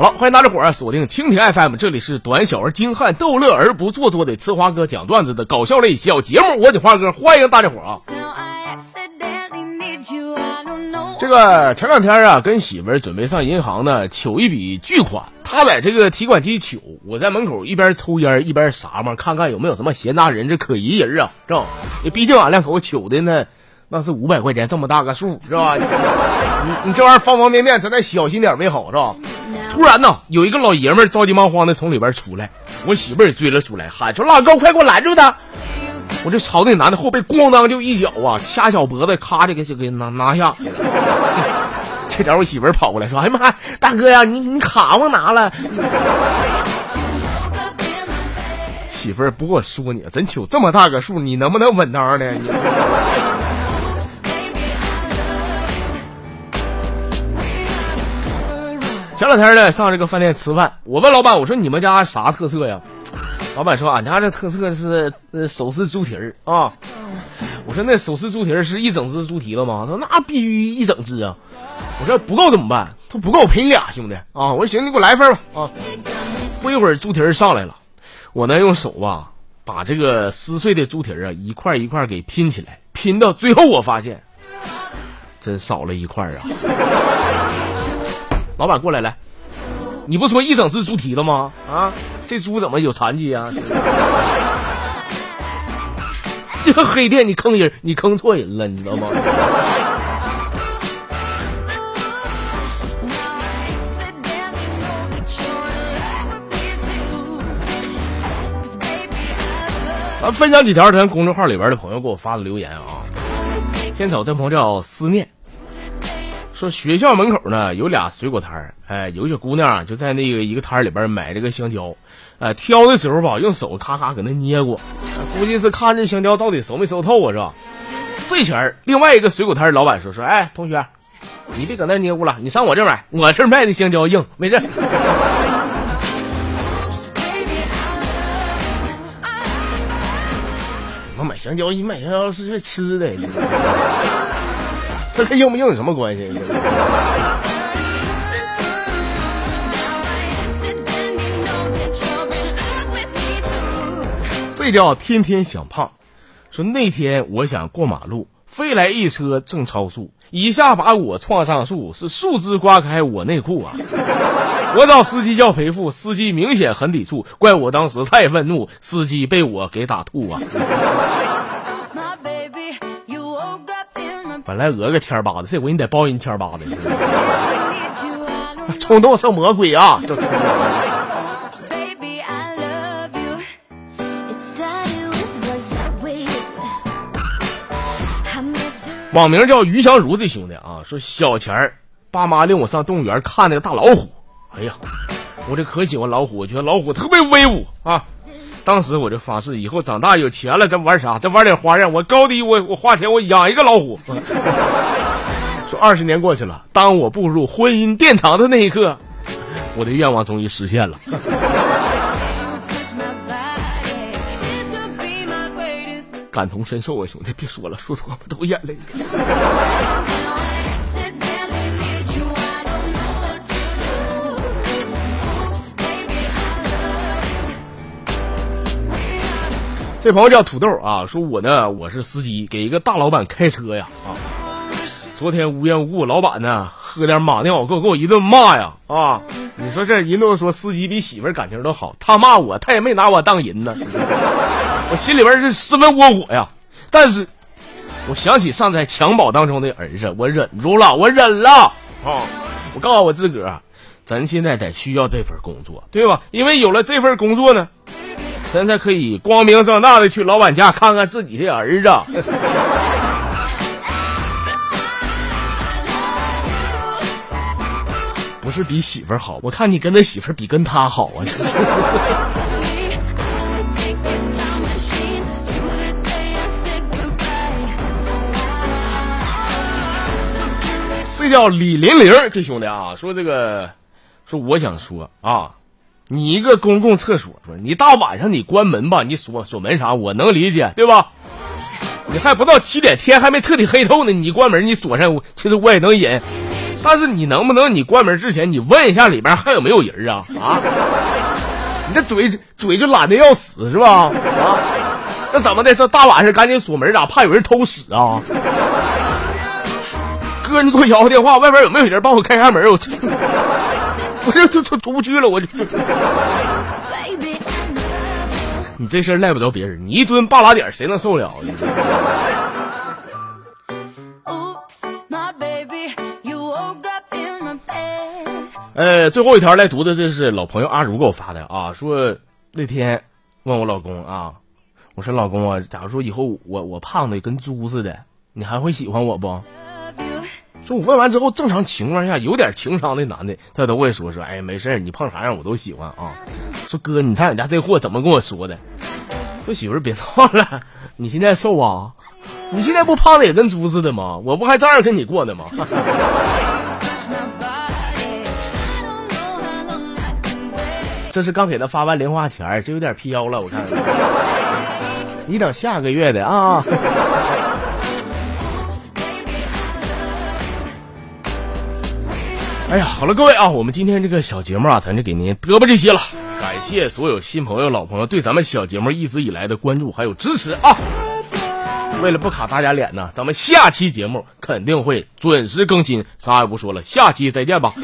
好了，欢迎大家伙儿锁定蜻蜓 FM，这里是短小而精悍、逗乐而不做作的呲花哥讲段子的搞笑类小节目。我的花哥，欢迎大家伙儿啊！这个前两天啊，跟媳妇儿准备上银行呢，取一笔巨款。他在这个提款机取，我在门口一边抽烟一边撒嘛，看看有没有什么闲杂人这可疑人啊，是吧？毕竟俺两口子取的呢，那是五百块钱这么大个数，是吧？你你这玩意儿方方面面，咱得小心点为好，是吧？突然呢，有一个老爷们儿着急忙慌的从里边出来，我媳妇儿也追了出来，喊说：“老高，快给我拦住他！”我就朝那男的后背咣当就一脚啊，掐小脖子，咔就给就给拿拿下。这点我媳妇儿跑过来说：“哎呀妈，大哥呀，你你卡忘拿了。”媳妇儿，不过说你，真求这么大个数，你能不能稳当的？前两天呢，上这个饭店吃饭，我问老板，我说你们家啥特色呀？老板说俺家这特色是手撕猪蹄儿啊。我说那手撕猪蹄儿是一整只猪蹄子吗？他说那必须一整只啊。我说不够怎么办？他不够我赔你俩兄弟啊。我说行，你给我来一份吧啊。不一会儿猪蹄儿上来了，我呢用手吧把这个撕碎的猪蹄儿啊一块一块给拼起来，拼到最后我发现真少了一块啊。老板过来来，你不说一整只猪蹄子吗？啊，这猪怎么有残疾啊？这个黑店你坑人，你坑错人了，你知道吗？咱，分享几条咱公众号里边的朋友给我发的留言啊。先找这朋友叫思念。说学校门口呢有俩水果摊儿，哎，有小姑娘就在那个一个摊儿里边买这个香蕉，哎，挑的时候吧，用手咔咔搁那捏过，估计是看这香蕉到底熟没熟透啊，是吧？这前儿另外一个水果摊儿老板说说，哎，同学，你别搁那捏咕了，你上我这买，我这卖的香蕉硬，没事。我买香蕉，你买香蕉是吃的。这跟硬不硬有什么关系？这叫天天想胖。说那天我想过马路，飞来一车正超速，一下把我撞上树，是树枝刮开我内裤啊！我找司机要赔付，司机明显很抵触，怪我当时太愤怒，司机被我给打吐啊！本来讹个千八的，这回你得包人千八的。冲动是魔鬼啊！网名叫于香如这兄弟啊，说小钱儿，爸妈领我上动物园看那个大老虎。哎呀，我这可喜欢老虎，我觉得老虎特别威武啊。当时我就发誓，以后长大有钱了，再玩啥？再玩点花样。我高低我我花钱我养一个老虎。说二十年过去了，当我步入婚姻殿堂的那一刻，我的愿望终于实现了。感同身受啊，兄弟，别说了，说多了都眼泪。这朋友叫土豆啊，说我呢我是司机，给一个大老板开车呀啊。昨天无缘无故，老板呢喝点马尿，给我给我一顿骂呀啊！你说这人都说司机比媳妇感情都好，他骂我，他也没拿我当人呢。我心里边是十分窝火呀，但是我想起尚在襁褓当中的儿子，我忍住了，我忍了啊！我告诉我自个儿，咱现在得需要这份工作，对吧？因为有了这份工作呢。咱才可以光明正大的去老板家看看自己的儿子，不是比媳妇好，我看你跟他媳妇比跟他好啊！这是。这叫李林玲，这兄弟啊，说这个，说我想说啊。你一个公共厕所，你大晚上你关门吧，你锁锁门啥，我能理解，对吧？你还不到七点，天还没彻底黑透呢，你关门你锁上，其实我也能忍。但是你能不能你关门之前你问一下里边还有没有人啊啊？你这嘴嘴就懒得要死是吧？啊，那怎么的？这大晚上赶紧锁门，咋怕有人偷屎啊？哥，你给我摇个电话，外边有没有人帮我开下门？我我这就出出不去了，我。你这事儿赖不着别人，你一蹲半拉点，谁能受了？呃，最后一条来读的，这是老朋友阿如给我发的啊，说那天问我老公啊，我说老公啊，假如说以后我我胖的跟猪似的，你还会喜欢我不？说我问完之后，正常情况下有点情商的男的，他都会说说，哎，没事你胖啥样我都喜欢啊。说哥，你猜俺家这货怎么跟我说的？说媳妇儿别闹了，你现在瘦啊？你现在不胖的也跟猪似的吗？我不还照样跟你过呢吗？这是刚给他发完零花钱，这有点飘了，我看。你等下个月的啊。哎呀，好了，各位啊，我们今天这个小节目啊，咱就给您嘚吧这些了。感谢所有新朋友、老朋友对咱们小节目一直以来的关注还有支持啊！为了不卡大家脸呢，咱们下期节目肯定会准时更新，啥也不说了，下期再见吧。